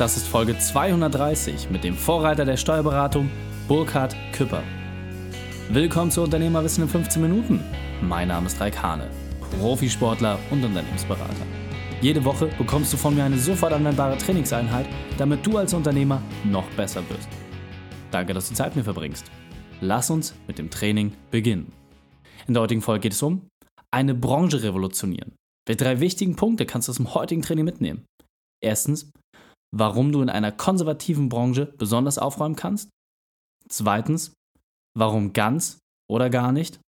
Das ist Folge 230 mit dem Vorreiter der Steuerberatung, Burkhard Küpper. Willkommen zu Unternehmerwissen in 15 Minuten. Mein Name ist Raik Hane, Profisportler und Unternehmensberater. Jede Woche bekommst du von mir eine sofort anwendbare Trainingseinheit, damit du als Unternehmer noch besser wirst. Danke, dass du Zeit mit mir verbringst. Lass uns mit dem Training beginnen. In der heutigen Folge geht es um eine Branche revolutionieren. Welche drei wichtigen Punkte kannst du aus dem heutigen Training mitnehmen? Erstens, warum du in einer konservativen Branche besonders aufräumen kannst. Zweitens, warum ganz oder gar nicht.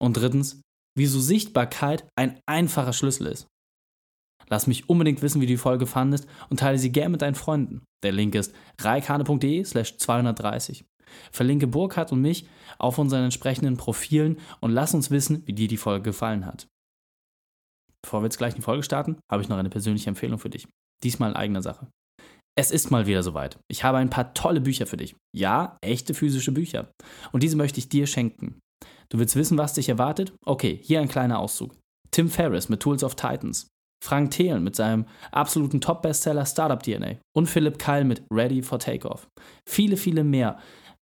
Und drittens, wieso Sichtbarkeit ein einfacher Schlüssel ist. Lass mich unbedingt wissen, wie du die Folge fandest und teile sie gerne mit deinen Freunden. Der Link ist reikane.de slash 230. Verlinke Burkhard und mich auf unseren entsprechenden Profilen und lass uns wissen, wie dir die Folge gefallen hat. Bevor wir jetzt gleich in die Folge starten, habe ich noch eine persönliche Empfehlung für dich. Diesmal in eigener Sache. Es ist mal wieder soweit. Ich habe ein paar tolle Bücher für dich. Ja, echte physische Bücher. Und diese möchte ich dir schenken. Du willst wissen, was dich erwartet? Okay, hier ein kleiner Auszug. Tim Ferriss mit Tools of Titans. Frank Thelen mit seinem absoluten Top-Bestseller Startup DNA. Und Philipp Keil mit Ready for Takeoff. Viele, viele mehr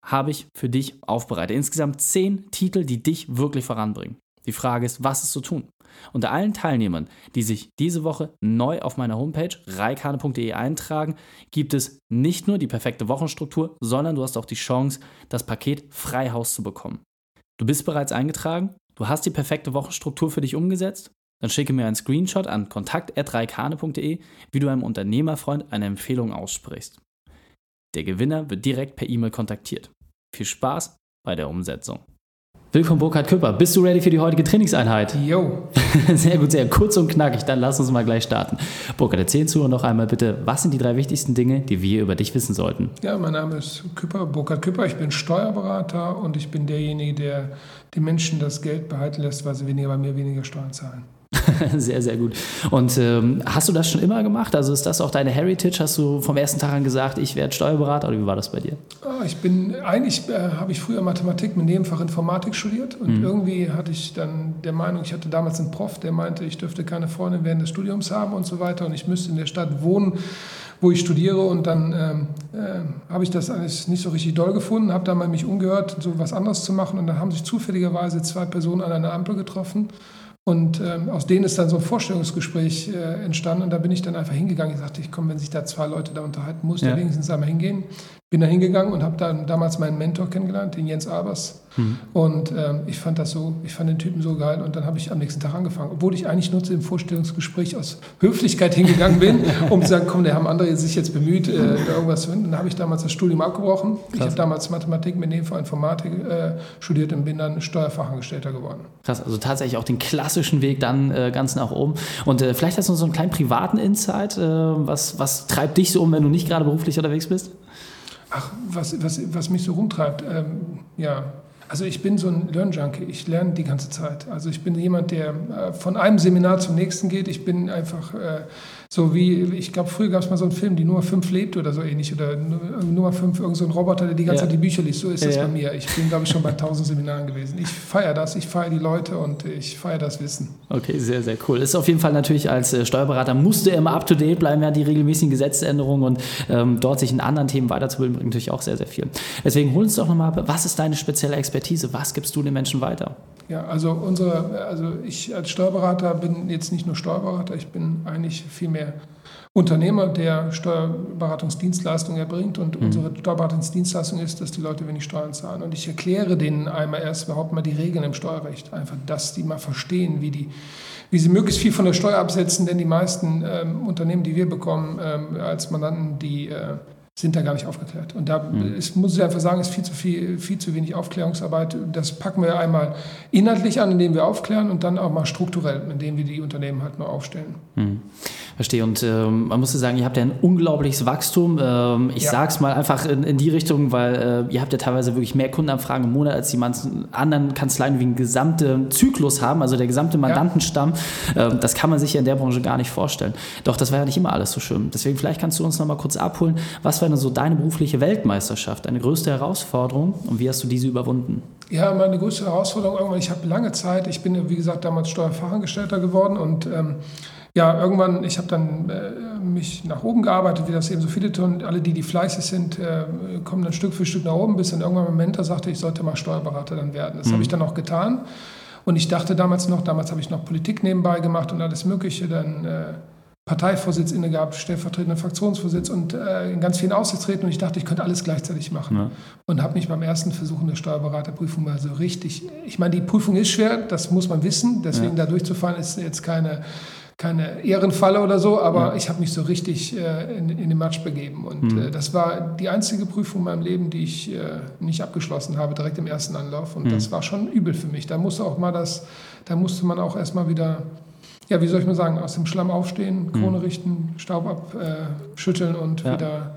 habe ich für dich aufbereitet. Insgesamt zehn Titel, die dich wirklich voranbringen. Die Frage ist, was ist zu tun? Unter allen Teilnehmern, die sich diese Woche neu auf meiner Homepage reikane.de eintragen, gibt es nicht nur die perfekte Wochenstruktur, sondern du hast auch die Chance, das Paket Freihaus zu bekommen. Du bist bereits eingetragen, du hast die perfekte Wochenstruktur für dich umgesetzt, dann schicke mir einen Screenshot an kontakt.reikane.de, wie du einem Unternehmerfreund eine Empfehlung aussprichst. Der Gewinner wird direkt per E-Mail kontaktiert. Viel Spaß bei der Umsetzung. Willkommen, Burkhard Küpper. Bist du ready für die heutige Trainingseinheit? Jo. Sehr gut, sehr kurz und knackig. Dann lass uns mal gleich starten. Burkhard, erzähl zu noch einmal bitte, was sind die drei wichtigsten Dinge, die wir über dich wissen sollten? Ja, mein Name ist Küpper, Burkhard Küpper. Ich bin Steuerberater und ich bin derjenige, der den Menschen das Geld behalten lässt, weil sie weniger bei mir weniger Steuern zahlen. sehr, sehr gut. Und ähm, hast du das schon immer gemacht? Also ist das auch deine Heritage? Hast du vom ersten Tag an gesagt, ich werde Steuerberater oder wie war das bei dir? Ah, ich bin, eigentlich äh, habe ich früher Mathematik mit Nebenfach Informatik studiert und mhm. irgendwie hatte ich dann der Meinung, ich hatte damals einen Prof, der meinte, ich dürfte keine Freundin während des Studiums haben und so weiter und ich müsste in der Stadt wohnen, wo ich studiere und dann ähm, äh, habe ich das eigentlich nicht so richtig doll gefunden, habe dann mal mich umgehört, so was anderes zu machen und dann haben sich zufälligerweise zwei Personen an einer Ampel getroffen und ähm, aus denen ist dann so ein Vorstellungsgespräch äh, entstanden. Und da bin ich dann einfach hingegangen. Ich sagte, ich komme, wenn sich da zwei Leute da unterhalten, muss ja. der wenigstens einmal hingehen. Bin da hingegangen und habe dann damals meinen Mentor kennengelernt, den Jens Albers. Mhm. Und ähm, ich fand das so, ich fand den Typen so geil. Und dann habe ich am nächsten Tag angefangen, obwohl ich eigentlich nur zu dem Vorstellungsgespräch aus Höflichkeit hingegangen bin, um zu sagen, komm, da haben andere sich jetzt bemüht, äh, da irgendwas zu finden. Dann habe ich damals das Studium abgebrochen. Krass. Ich habe damals Mathematik mit Nebenfach Informatik äh, studiert und bin dann Steuerfachangestellter geworden. Krass, also tatsächlich auch den klassischen Weg dann äh, ganz nach oben. Und äh, vielleicht hast du so einen kleinen privaten Insight. Äh, was, was treibt dich so um, wenn du nicht gerade beruflich unterwegs bist? Ach, was, was, was mich so rumtreibt, ähm, ja, also ich bin so ein Lernjunkie, ich lerne die ganze Zeit. Also ich bin jemand, der äh, von einem Seminar zum nächsten geht. Ich bin einfach äh, so wie, ich glaube, früher gab es mal so einen Film, die Nummer 5 lebt oder so ähnlich. Oder Nummer 5, irgend so ein Roboter, der die ganze ja. Zeit die Bücher liest. So ist das ja. bei mir. Ich bin, glaube ich, schon bei tausend Seminaren gewesen. Ich feiere das, ich feiere die Leute und ich feiere das Wissen. Okay, sehr, sehr cool. Ist auf jeden Fall natürlich als äh, Steuerberater, musst du immer up to date bleiben, ja, die regelmäßigen Gesetzesänderungen und ähm, dort sich in anderen Themen weiterzubilden, bringt natürlich auch sehr, sehr viel. Deswegen hol uns doch nochmal, was ist deine spezielle Expertise? Was gibst du den Menschen weiter? Ja, also unsere, also ich als Steuerberater bin jetzt nicht nur Steuerberater, ich bin eigentlich viel mehr Unternehmer, der Steuerberatungsdienstleistungen erbringt. Und mhm. unsere Steuerberatungsdienstleistung ist, dass die Leute wenig Steuern zahlen. Und ich erkläre denen einmal erst überhaupt mal die Regeln im Steuerrecht. Einfach, dass die mal verstehen, wie, die, wie sie möglichst viel von der Steuer absetzen. Denn die meisten ähm, Unternehmen, die wir bekommen ähm, als Mandanten, die äh, sind da gar nicht aufgeklärt. Und da mhm. ist, muss ich einfach sagen, ist viel zu viel, viel zu wenig Aufklärungsarbeit. Das packen wir einmal inhaltlich an, indem wir aufklären und dann auch mal strukturell, indem wir die Unternehmen halt nur aufstellen. Mhm. Verstehe. Und ähm, man muss sagen, ihr habt ja ein unglaubliches Wachstum. Ähm, ich ja. sage es mal einfach in, in, die Richtung, weil äh, ihr habt ja teilweise wirklich mehr Kundenanfragen im Monat, als die manchen anderen Kanzleien wie einen gesamten Zyklus haben, also der gesamte Mandantenstamm. Ja. Ähm, das kann man sich ja in der Branche gar nicht vorstellen. Doch das war ja nicht immer alles so schön. Deswegen vielleicht kannst du uns noch mal kurz abholen. Was war so deine berufliche Weltmeisterschaft, deine größte Herausforderung und wie hast du diese überwunden? Ja, meine größte Herausforderung irgendwann, ich habe lange Zeit, ich bin wie gesagt damals Steuerfachangestellter geworden und ähm, ja, irgendwann, ich habe dann äh, mich nach oben gearbeitet, wie das eben so viele tun. Alle, die, die fleißig sind, äh, kommen dann Stück für Stück nach oben, bis dann irgendwann mein Mentor sagte, ich sollte mal Steuerberater dann werden. Das mhm. habe ich dann auch getan. Und ich dachte damals noch, damals habe ich noch Politik nebenbei gemacht und alles Mögliche, dann äh, Parteivorsitz inne gehabt, stellvertretender Fraktionsvorsitz und äh, in ganz vielen Aussichtsräten und ich dachte, ich könnte alles gleichzeitig machen. Ja. Und habe mich beim ersten Versuch in der Steuerberaterprüfung mal so richtig, ich meine, die Prüfung ist schwer, das muss man wissen, deswegen ja. da durchzufallen ist jetzt keine keine Ehrenfalle oder so, aber ja. ich habe mich so richtig äh, in, in, den Matsch begeben. Und mhm. äh, das war die einzige Prüfung in meinem Leben, die ich äh, nicht abgeschlossen habe, direkt im ersten Anlauf. Und mhm. das war schon übel für mich. Da musste auch mal das, da musste man auch erstmal wieder, ja, wie soll ich mal sagen, aus dem Schlamm aufstehen, Krone mhm. richten, Staub abschütteln und ja. wieder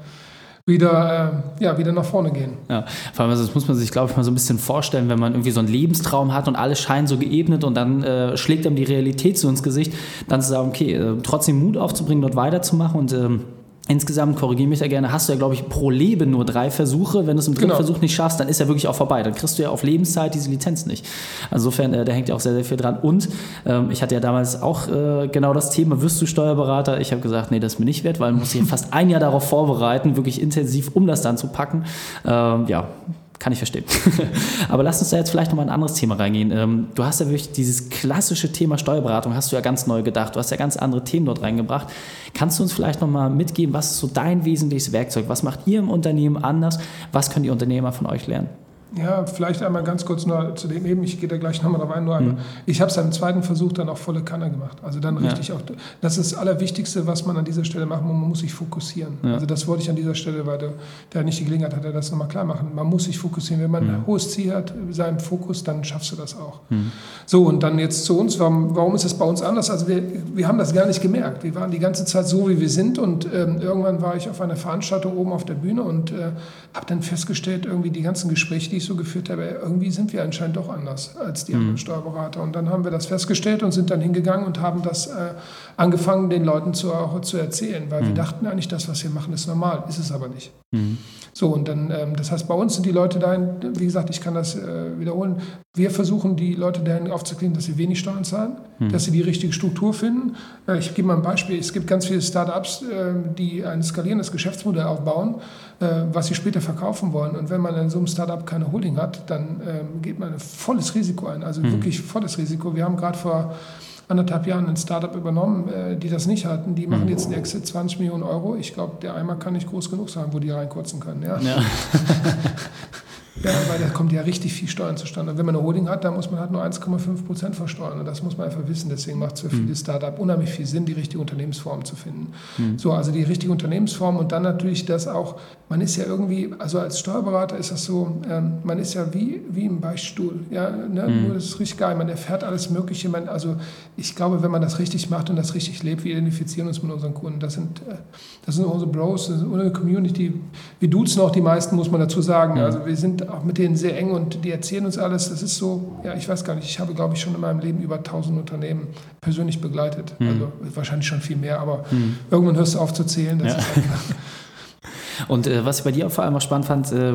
wieder, äh, ja, wieder nach vorne gehen. Ja, vor allem, also das muss man sich, glaube ich, mal so ein bisschen vorstellen, wenn man irgendwie so einen Lebenstraum hat und alles scheint so geebnet und dann äh, schlägt einem die Realität so ins Gesicht, dann zu sagen, okay, äh, trotzdem Mut aufzubringen, dort weiterzumachen und ähm, Insgesamt, korrigiere mich da gerne, hast du ja, glaube ich, pro Leben nur drei Versuche. Wenn du es im dritten genau. Versuch nicht schaffst, dann ist ja wirklich auch vorbei. Dann kriegst du ja auf Lebenszeit diese Lizenz nicht. insofern, äh, da hängt ja auch sehr, sehr viel dran. Und ähm, ich hatte ja damals auch äh, genau das Thema, wirst du Steuerberater? Ich habe gesagt, nee, das ist mir nicht wert, weil man muss sich fast ein Jahr darauf vorbereiten, wirklich intensiv, um das dann zu packen. Ähm, ja, kann ich verstehen. Aber lass uns da jetzt vielleicht nochmal ein anderes Thema reingehen. Ähm, du hast ja wirklich dieses klassische Thema Steuerberatung, hast du ja ganz neu gedacht. Du hast ja ganz andere Themen dort reingebracht. Kannst du uns vielleicht nochmal mitgeben, was ist so dein wesentliches Werkzeug? Was macht ihr im Unternehmen anders? Was können die Unternehmer von euch lernen? Ja, vielleicht einmal ganz kurz nur zu dem eben, ich gehe da gleich nochmal drauf ein, nur einmal. Mhm. Ich habe es im zweiten Versuch dann auch volle Kanne gemacht. Also dann richtig ja. auch, das ist das Allerwichtigste, was man an dieser Stelle machen muss, man muss sich fokussieren. Ja. Also das wollte ich an dieser Stelle, weil der, der nicht die Gelegenheit hatte, das nochmal klar machen. Man muss sich fokussieren. Wenn man mhm. ein hohes Ziel hat, seinen Fokus, dann schaffst du das auch. Mhm. So, und dann jetzt zu uns, warum, warum ist es bei uns anders? Also wir, wir haben das gar nicht gemerkt. Wir waren die ganze Zeit so, wie wir sind und ähm, irgendwann war ich auf einer Veranstaltung oben auf der Bühne und äh, habe dann festgestellt, irgendwie die ganzen Gespräche, die ich so geführt habe, irgendwie sind wir anscheinend doch anders als die mhm. anderen Steuerberater. Und dann haben wir das festgestellt und sind dann hingegangen und haben das äh, angefangen, den Leuten zu, zu erzählen, weil mhm. wir dachten eigentlich, das, was wir machen, ist normal, ist es aber nicht. Mhm. So, und dann, ähm, das heißt, bei uns sind die Leute dahin, wie gesagt, ich kann das äh, wiederholen, wir versuchen die Leute dahin aufzuklären, dass sie wenig Steuern zahlen, mhm. dass sie die richtige Struktur finden. Äh, ich gebe mal ein Beispiel, es gibt ganz viele Startups, äh, die ein skalierendes Geschäftsmodell aufbauen, äh, was sie später verkaufen wollen. Und wenn man in so einem Startup keine Holding hat, dann ähm, geht man ein volles Risiko ein, also mhm. wirklich volles Risiko. Wir haben gerade vor anderthalb Jahren ein Startup übernommen, äh, die das nicht hatten. Die machen mhm. jetzt einen Exit 20 Millionen Euro. Ich glaube, der Eimer kann nicht groß genug sein, wo die reinkurzen können. Ja. ja. Ja, weil da kommt ja richtig viel Steuern zustande. Und wenn man eine Holding hat, dann muss man halt nur 1,5 Prozent versteuern. Und das muss man einfach wissen. Deswegen macht es für viele mhm. Startups unheimlich viel Sinn, die richtige Unternehmensform zu finden. Mhm. So, also die richtige Unternehmensform und dann natürlich das auch, man ist ja irgendwie, also als Steuerberater ist das so, ähm, man ist ja wie, wie im Beichtstuhl. Ja, ne? Mhm. Nur das ist richtig geil. Man erfährt alles Mögliche. Man, also ich glaube, wenn man das richtig macht und das richtig lebt, wir identifizieren uns mit unseren Kunden. Das sind, äh, das sind unsere Bros, das ist unsere Community. Wir duzen auch die meisten, muss man dazu sagen. Also wir sind auch mit denen sehr eng und die erzählen uns alles. Das ist so, ja, ich weiß gar nicht, ich habe, glaube ich, schon in meinem Leben über 1000 Unternehmen persönlich begleitet. Mhm. Also wahrscheinlich schon viel mehr, aber mhm. irgendwann hörst du auf zu zählen. Das ja. ist einfach, Und äh, was ich bei dir vor allem auch spannend fand, äh,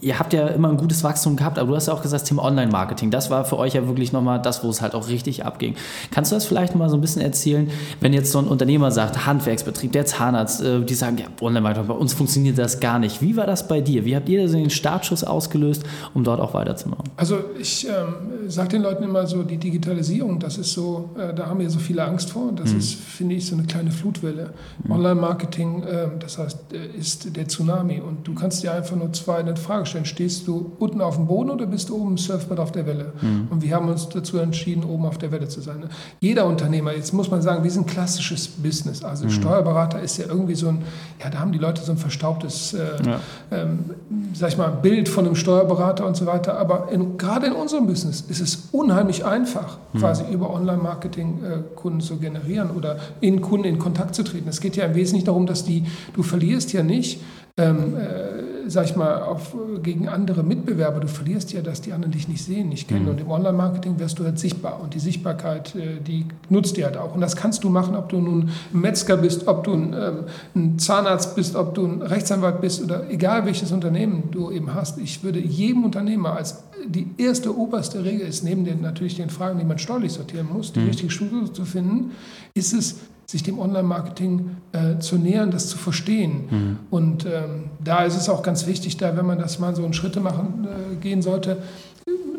ihr habt ja immer ein gutes Wachstum gehabt, aber du hast ja auch gesagt, das Thema Online-Marketing, das war für euch ja wirklich nochmal das, wo es halt auch richtig abging. Kannst du das vielleicht mal so ein bisschen erzählen, wenn jetzt so ein Unternehmer sagt, Handwerksbetrieb, der Zahnarzt, äh, die sagen, ja, Online-Marketing, bei uns funktioniert das gar nicht. Wie war das bei dir? Wie habt ihr den Startschuss ausgelöst, um dort auch weiterzumachen? Also ich ähm, sage den Leuten immer so, die Digitalisierung, das ist so, äh, da haben wir so viele Angst vor. Das mhm. ist, finde ich, so eine kleine Flutwelle. Mhm. Online-Marketing, ähm, das heißt, äh, ist der Tsunami. Und du kannst dir einfach nur zwei eine Frage stellen. Stehst du unten auf dem Boden oder bist du oben im Surfbrett auf der Welle? Mhm. Und wir haben uns dazu entschieden, oben auf der Welle zu sein. Jeder Unternehmer, jetzt muss man sagen, wir sind ein klassisches Business. Also mhm. Steuerberater ist ja irgendwie so ein, ja, da haben die Leute so ein verstaubtes, äh, ja. ähm, sag ich mal, Bild von einem Steuerberater und so weiter. Aber in, gerade in unserem Business ist es unheimlich einfach, mhm. quasi über Online-Marketing äh, Kunden zu generieren oder in Kunden in Kontakt zu treten. Es geht ja im Wesentlichen darum, dass die, du verlierst ja nicht ähm, äh, sag ich mal, auf, gegen andere Mitbewerber. Du verlierst ja, dass die anderen dich nicht sehen, nicht kennen. Mhm. Und im Online-Marketing wirst du halt sichtbar. Und die Sichtbarkeit, äh, die nutzt dir halt auch. Und das kannst du machen, ob du nun ein Metzger bist, ob du ein, ähm, ein Zahnarzt bist, ob du ein Rechtsanwalt bist oder egal welches Unternehmen du eben hast. Ich würde jedem Unternehmer als die erste oberste Regel ist, neben den natürlich den Fragen, die man steuerlich sortieren muss, die mhm. richtige Struktur zu finden, ist es sich dem Online-Marketing äh, zu nähern, das zu verstehen. Mhm. Und ähm, da ist es auch ganz wichtig, da, wenn man das mal so in Schritte machen äh, gehen sollte,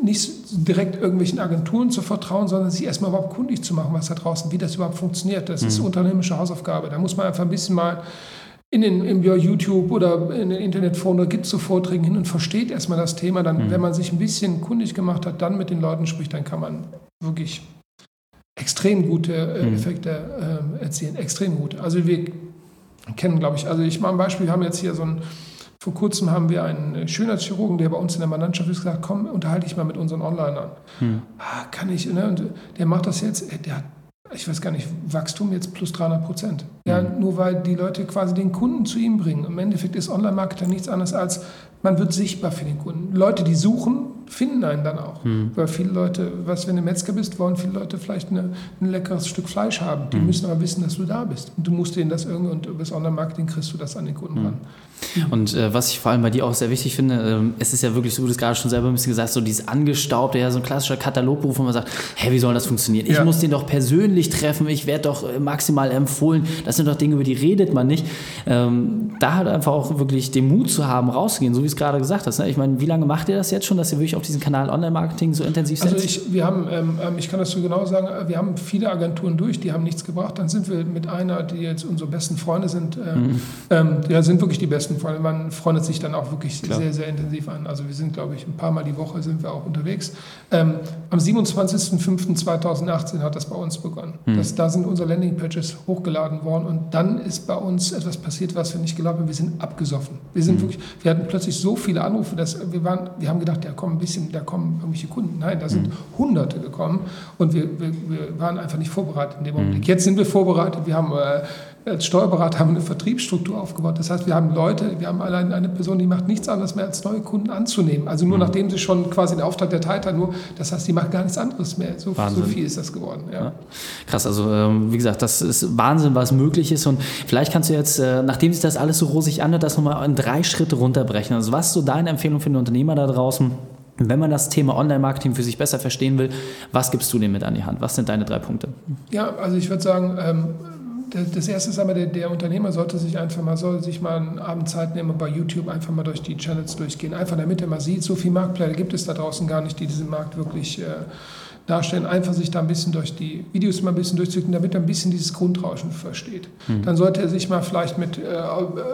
nicht direkt irgendwelchen Agenturen zu vertrauen, sondern sich erstmal überhaupt kundig zu machen, was da draußen, wie das überhaupt funktioniert. Das mhm. ist unternehmerische Hausaufgabe. Da muss man einfach ein bisschen mal in den im YouTube oder in den Internetforen, da gibt es so Vorträge hin und versteht erstmal das Thema. Dann, mhm. wenn man sich ein bisschen kundig gemacht hat, dann mit den Leuten spricht, dann kann man wirklich extrem gute äh, mhm. Effekte äh, erzielen. Extrem gut. Also wir kennen, glaube ich, also ich mache ein Beispiel, wir haben jetzt hier so ein vor kurzem haben wir einen Schönheitschirurgen, der bei uns in der Mannschaft ist, gesagt, komm, unterhalte ich mal mit unseren Onlinern. Hm. Ah, kann ich, ne? Und der macht das jetzt, der hat, ich weiß gar nicht, Wachstum jetzt plus 300 Prozent. Ja, hm. nur weil die Leute quasi den Kunden zu ihm bringen. Im Endeffekt ist Online-Marketing nichts anderes als, man wird sichtbar für den Kunden. Leute, die suchen, finden einen dann auch. Hm. Weil viele Leute, was wenn du Metzger bist, wollen viele Leute vielleicht eine, ein leckeres Stück Fleisch haben. Die hm. müssen aber wissen, dass du da bist. Und du musst denen das irgendwie, und über das Online-Marketing kriegst du das an den Kunden hm. ran. Und äh, was ich vor allem bei dir auch sehr wichtig finde, äh, es ist ja wirklich so, wie du es gerade schon selber ein bisschen gesagt hast, so dieses angestaubte, ja, so ein klassischer Katalogberuf, wo man sagt, hä, wie soll das funktionieren? Ich ja. muss den doch persönlich treffen, ich werde doch äh, maximal empfohlen. Das sind doch Dinge, über die redet man nicht. Ähm, da halt einfach auch wirklich den Mut zu haben, rauszugehen, so wie es gerade gesagt hast. Ne? Ich meine, wie lange macht ihr das jetzt schon, dass ihr wirklich auf diesen Kanal Online-Marketing so intensiv setzt? Also ich, wir haben, ähm, ähm, ich kann das so genau sagen, wir haben viele Agenturen durch, die haben nichts gebracht. Dann sind wir mit einer, die jetzt unsere besten Freunde sind, äh, mhm. ähm, ja, sind wirklich die besten Freunde. Man freundet sich dann auch wirklich Klar. sehr, sehr intensiv an. Also wir sind, glaube ich, ein paar Mal die Woche sind wir auch unterwegs. Ähm, am 27.05.2018 hat das bei uns begonnen. Mhm. Das, da sind unsere Landingpages hochgeladen worden und dann ist bei uns etwas passiert, was wir nicht geglaubt haben. Wir sind abgesoffen. Wir sind mhm. wirklich, wir hatten plötzlich so viele Anrufe, dass wir waren, wir haben gedacht, da kommen ein bisschen, da kommen irgendwelche Kunden. Nein, da sind mhm. Hunderte gekommen und wir, wir, wir, waren einfach nicht vorbereitet in dem Augenblick. Mhm. Jetzt sind wir vorbereitet. Wir haben äh, als Steuerberater haben eine Vertriebsstruktur aufgebaut. Das heißt, wir haben Leute, wir haben allein eine Person, die macht nichts anderes mehr, als neue Kunden anzunehmen. Also nur mhm. nachdem sie schon quasi den Auftrag erteilt hat, nur, das heißt, die macht gar nichts anderes mehr. So, so viel ist das geworden. Ja. Ja. Krass, also ähm, wie gesagt, das ist Wahnsinn, was möglich ist. Und vielleicht kannst du jetzt, äh, nachdem sich das alles so rosig anhört, das nochmal in drei Schritte runterbrechen. Also was ist so deine Empfehlung für den Unternehmer da draußen? Wenn man das Thema Online-Marketing für sich besser verstehen will, was gibst du dem mit an die Hand? Was sind deine drei Punkte? Ja, also ich würde sagen, ähm, das erste ist aber, der, der, Unternehmer sollte sich einfach mal, soll sich mal einen Abend Zeit nehmen und bei YouTube einfach mal durch die Channels durchgehen. Einfach damit er mal sieht, so viele Marktplayer gibt es da draußen gar nicht, die diesen Markt wirklich äh, darstellen, einfach sich da ein bisschen durch die Videos mal ein bisschen durchzuklicken, damit er ein bisschen dieses Grundrauschen versteht. Mhm. Dann sollte er sich mal vielleicht mit äh,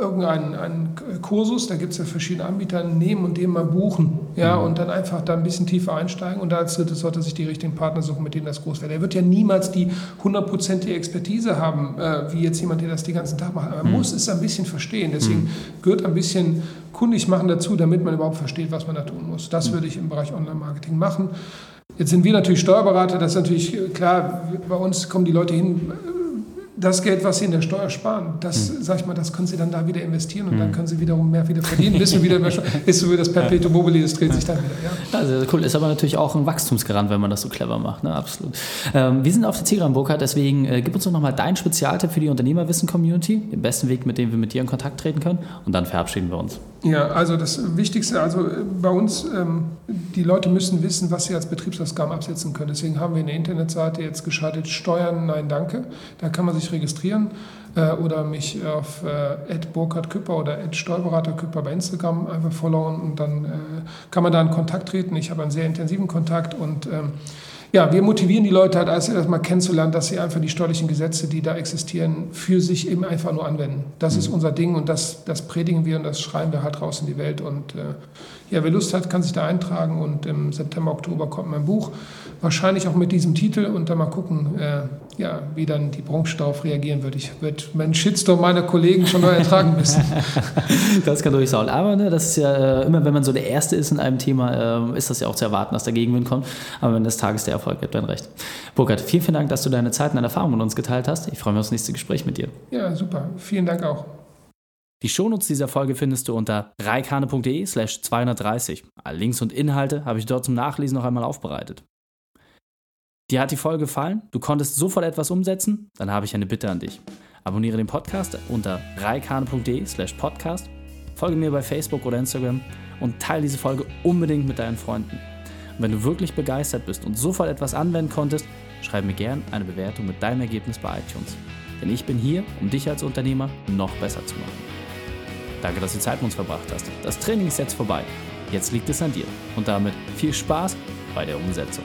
irgendeinem Kursus, da gibt es ja verschiedene Anbieter, nehmen und den mal buchen. Ja, mhm. und dann einfach da ein bisschen tiefer einsteigen. Und als drittes sollte er sich die richtigen Partner suchen, mit denen das groß wird. Er wird ja niemals die hundertprozentige Expertise haben, äh, wie jetzt jemand, der das den ganzen Tag macht. Aber man mhm. muss es ein bisschen verstehen. Deswegen mhm. gehört ein bisschen kundig machen dazu, damit man überhaupt versteht, was man da tun muss. Das mhm. würde ich im Bereich Online-Marketing machen. Jetzt sind wir natürlich Steuerberater, das ist natürlich klar, bei uns kommen die Leute hin, das Geld, was Sie in der Steuer sparen, das, hm. sag ich mal, das können Sie dann da wieder investieren und hm. dann können Sie wiederum mehr wieder verdienen, wir wieder ist so wie das Perpetuum mobile, das dreht sich dann wieder. Ja. Also cool, ist aber natürlich auch ein Wachstumsgarant, wenn man das so clever macht, ne? absolut. Ähm, wir sind auf der Zielgeraden, Burkhard, deswegen äh, gib uns doch nochmal deinen Spezialtipp für die Unternehmerwissen-Community, den besten Weg, mit dem wir mit dir in Kontakt treten können und dann verabschieden wir uns. Ja, also das Wichtigste, also äh, bei uns, ähm, die Leute müssen wissen, was sie als Betriebsausgaben absetzen können. Deswegen haben wir eine Internetseite jetzt geschaltet, Steuern, nein, danke. Da kann man sich registrieren äh, oder mich auf äh, Burkhard Küpper oder Steuerberater Küpper bei Instagram einfach followen und dann äh, kann man da in Kontakt treten. Ich habe einen sehr intensiven Kontakt und ähm, ja, wir motivieren die Leute halt erstmal kennenzulernen, dass sie einfach die steuerlichen Gesetze, die da existieren, für sich eben einfach nur anwenden. Das mhm. ist unser Ding und das, das predigen wir und das schreiben wir halt raus in die Welt. Und äh, ja, wer Lust hat, kann sich da eintragen und im September, Oktober kommt mein Buch. Wahrscheinlich auch mit diesem Titel und dann mal gucken, äh, ja, wie dann die Branche darauf reagieren wird. Ich würde meinen Shitstorm meiner Kollegen schon noch ertragen müssen. das kann durchaus sein. Aber ne, das ist ja äh, immer, wenn man so der Erste ist in einem Thema, äh, ist das ja auch zu erwarten, dass der Gegenwind kommt. Aber wenn des Tages der Erfolg gibt, dann recht. Burkhard, vielen, vielen Dank, dass du deine Zeit und deine Erfahrungen mit uns geteilt hast. Ich freue mich aufs nächste Gespräch mit dir. Ja, super. Vielen Dank auch. Die Shownotes dieser Folge findest du unter reikane.de slash 230. Alle Links und Inhalte habe ich dort zum Nachlesen noch einmal aufbereitet. Dir hat die Folge gefallen? Du konntest sofort etwas umsetzen? Dann habe ich eine Bitte an dich. Abonniere den Podcast unter reikane.de slash podcast, folge mir bei Facebook oder Instagram und teile diese Folge unbedingt mit deinen Freunden. Und wenn du wirklich begeistert bist und sofort etwas anwenden konntest, schreib mir gern eine Bewertung mit deinem Ergebnis bei iTunes. Denn ich bin hier, um dich als Unternehmer noch besser zu machen. Danke, dass du Zeit mit uns verbracht hast. Das Training ist jetzt vorbei. Jetzt liegt es an dir. Und damit viel Spaß bei der Umsetzung.